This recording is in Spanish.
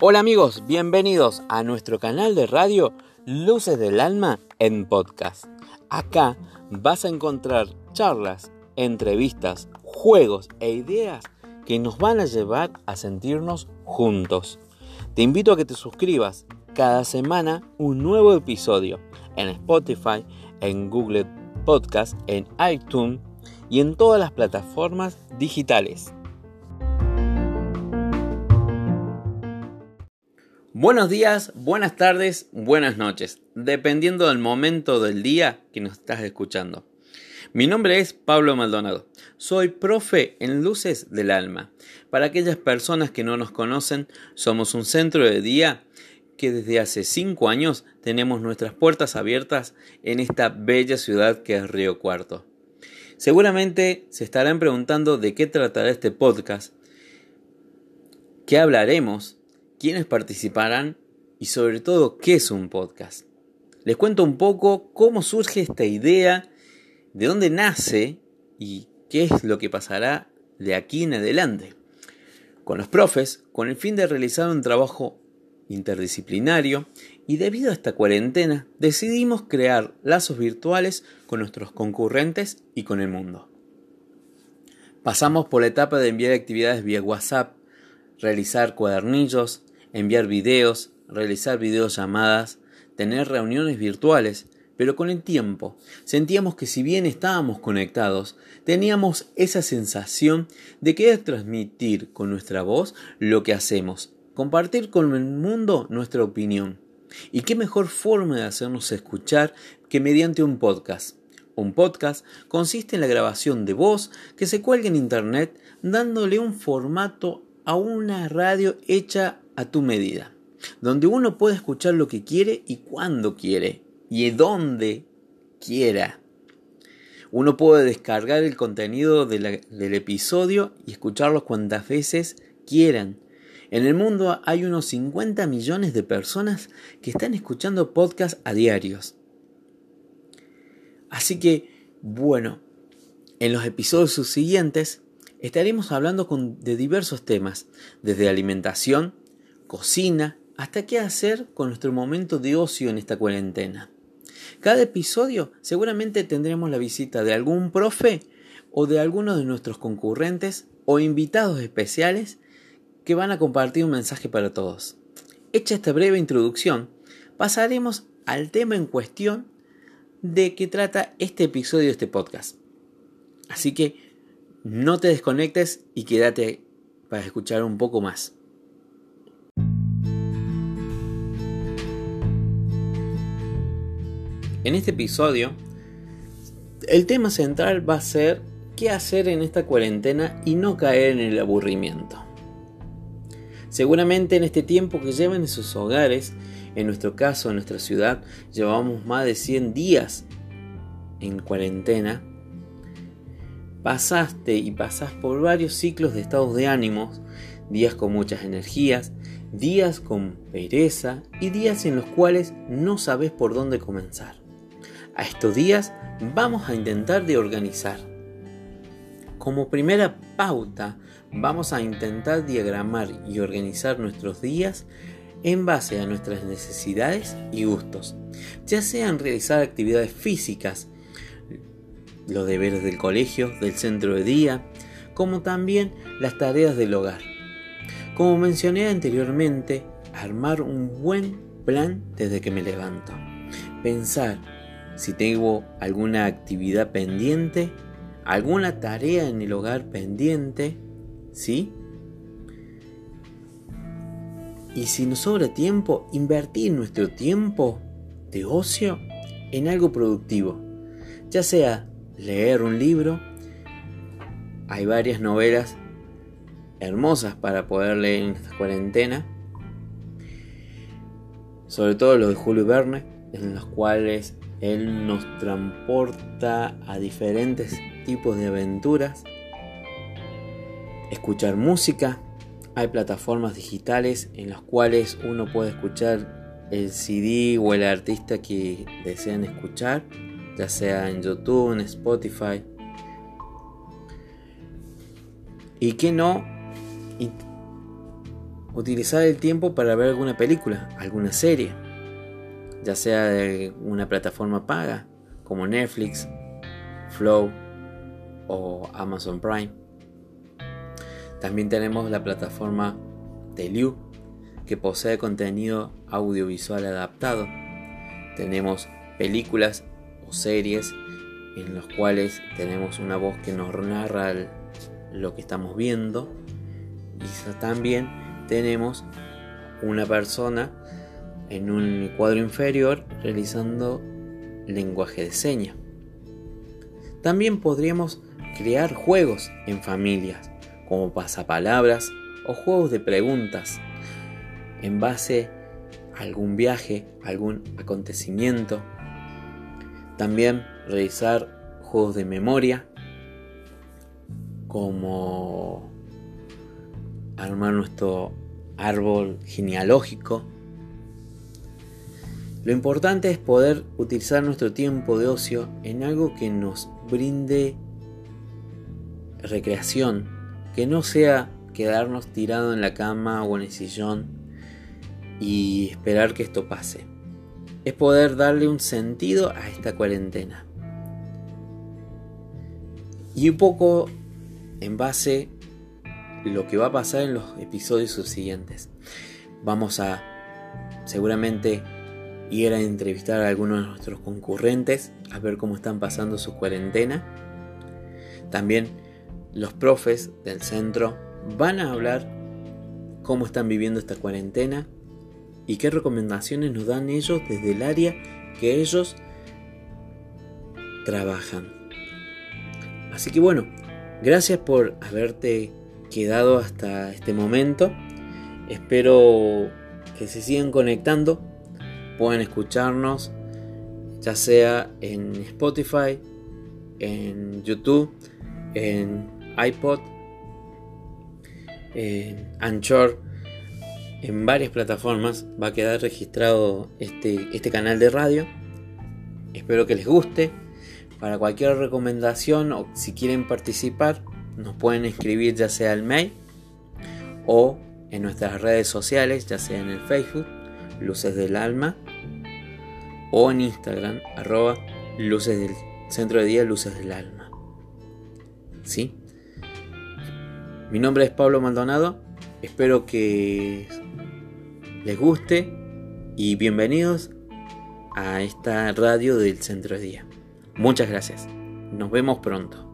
Hola amigos, bienvenidos a nuestro canal de radio Luces del Alma en podcast. Acá vas a encontrar charlas, entrevistas, juegos e ideas que nos van a llevar a sentirnos juntos. Te invito a que te suscribas cada semana un nuevo episodio en Spotify, en Google Podcast, en iTunes y en todas las plataformas digitales. Buenos días, buenas tardes, buenas noches, dependiendo del momento del día que nos estás escuchando. Mi nombre es Pablo Maldonado. Soy profe en Luces del Alma. Para aquellas personas que no nos conocen, somos un centro de día que desde hace cinco años tenemos nuestras puertas abiertas en esta bella ciudad que es Río Cuarto. Seguramente se estarán preguntando de qué tratará este podcast, qué hablaremos quiénes participarán y sobre todo qué es un podcast. Les cuento un poco cómo surge esta idea, de dónde nace y qué es lo que pasará de aquí en adelante. Con los profes, con el fin de realizar un trabajo interdisciplinario y debido a esta cuarentena decidimos crear lazos virtuales con nuestros concurrentes y con el mundo. Pasamos por la etapa de enviar actividades vía WhatsApp, realizar cuadernillos, enviar videos, realizar videollamadas, tener reuniones virtuales, pero con el tiempo sentíamos que si bien estábamos conectados, teníamos esa sensación de querer transmitir con nuestra voz lo que hacemos, compartir con el mundo nuestra opinión. ¿Y qué mejor forma de hacernos escuchar que mediante un podcast? Un podcast consiste en la grabación de voz que se cuelga en Internet dándole un formato a una radio hecha a tu medida, donde uno puede escuchar lo que quiere y cuando quiere y donde quiera. Uno puede descargar el contenido del episodio y escucharlo cuantas veces quieran. En el mundo hay unos 50 millones de personas que están escuchando podcasts a diarios. Así que, bueno, en los episodios subsiguientes estaremos hablando de diversos temas, desde alimentación, cocina, hasta qué hacer con nuestro momento de ocio en esta cuarentena. Cada episodio seguramente tendremos la visita de algún profe o de alguno de nuestros concurrentes o invitados especiales que van a compartir un mensaje para todos. Hecha esta breve introducción, pasaremos al tema en cuestión de que trata este episodio de este podcast. Así que no te desconectes y quédate para escuchar un poco más. En este episodio, el tema central va a ser qué hacer en esta cuarentena y no caer en el aburrimiento. Seguramente en este tiempo que llevan en sus hogares, en nuestro caso, en nuestra ciudad, llevamos más de 100 días en cuarentena pasaste y pasás por varios ciclos de estados de ánimos, días con muchas energías, días con pereza y días en los cuales no sabes por dónde comenzar. A estos días vamos a intentar de organizar. Como primera pauta, vamos a intentar diagramar y organizar nuestros días en base a nuestras necesidades y gustos, ya sean realizar actividades físicas, los deberes del colegio, del centro de día, como también las tareas del hogar. Como mencioné anteriormente, armar un buen plan desde que me levanto. Pensar si tengo alguna actividad pendiente, alguna tarea en el hogar pendiente, ¿sí? Y si nos sobra tiempo, invertir nuestro tiempo de ocio en algo productivo, ya sea leer un libro. Hay varias novelas hermosas para poder leer en esta cuarentena. Sobre todo los de Julio Verne, en los cuales él nos transporta a diferentes tipos de aventuras. Escuchar música. Hay plataformas digitales en las cuales uno puede escuchar el CD o el artista que desean escuchar ya sea en YouTube, en Spotify. ¿Y qué no? utilizar el tiempo para ver alguna película, alguna serie, ya sea de una plataforma paga como Netflix, Flow o Amazon Prime. También tenemos la plataforma Teliu, que posee contenido audiovisual adaptado. Tenemos películas o series en los cuales tenemos una voz que nos narra lo que estamos viendo y también tenemos una persona en un cuadro inferior realizando lenguaje de señas. También podríamos crear juegos en familias, como pasapalabras o juegos de preguntas, en base a algún viaje, algún acontecimiento. También realizar juegos de memoria, como armar nuestro árbol genealógico. Lo importante es poder utilizar nuestro tiempo de ocio en algo que nos brinde recreación, que no sea quedarnos tirado en la cama o en el sillón y esperar que esto pase. Es poder darle un sentido a esta cuarentena. Y un poco en base lo que va a pasar en los episodios subsiguientes. Vamos a seguramente ir a entrevistar a algunos de nuestros concurrentes, a ver cómo están pasando su cuarentena. También los profes del centro van a hablar cómo están viviendo esta cuarentena y qué recomendaciones nos dan ellos desde el área que ellos trabajan. Así que bueno, gracias por haberte quedado hasta este momento. Espero que se sigan conectando, pueden escucharnos ya sea en Spotify, en YouTube, en iPod, en Anchor, en varias plataformas va a quedar registrado este, este canal de radio. Espero que les guste. Para cualquier recomendación o si quieren participar, nos pueden escribir ya sea al mail o en nuestras redes sociales, ya sea en el Facebook, Luces del Alma, o en Instagram, arroba Luces del Centro de Día Luces del Alma. ¿Sí? Mi nombre es Pablo Maldonado, espero que les guste y bienvenidos a esta radio del Centro de Día. Muchas gracias. Nos vemos pronto.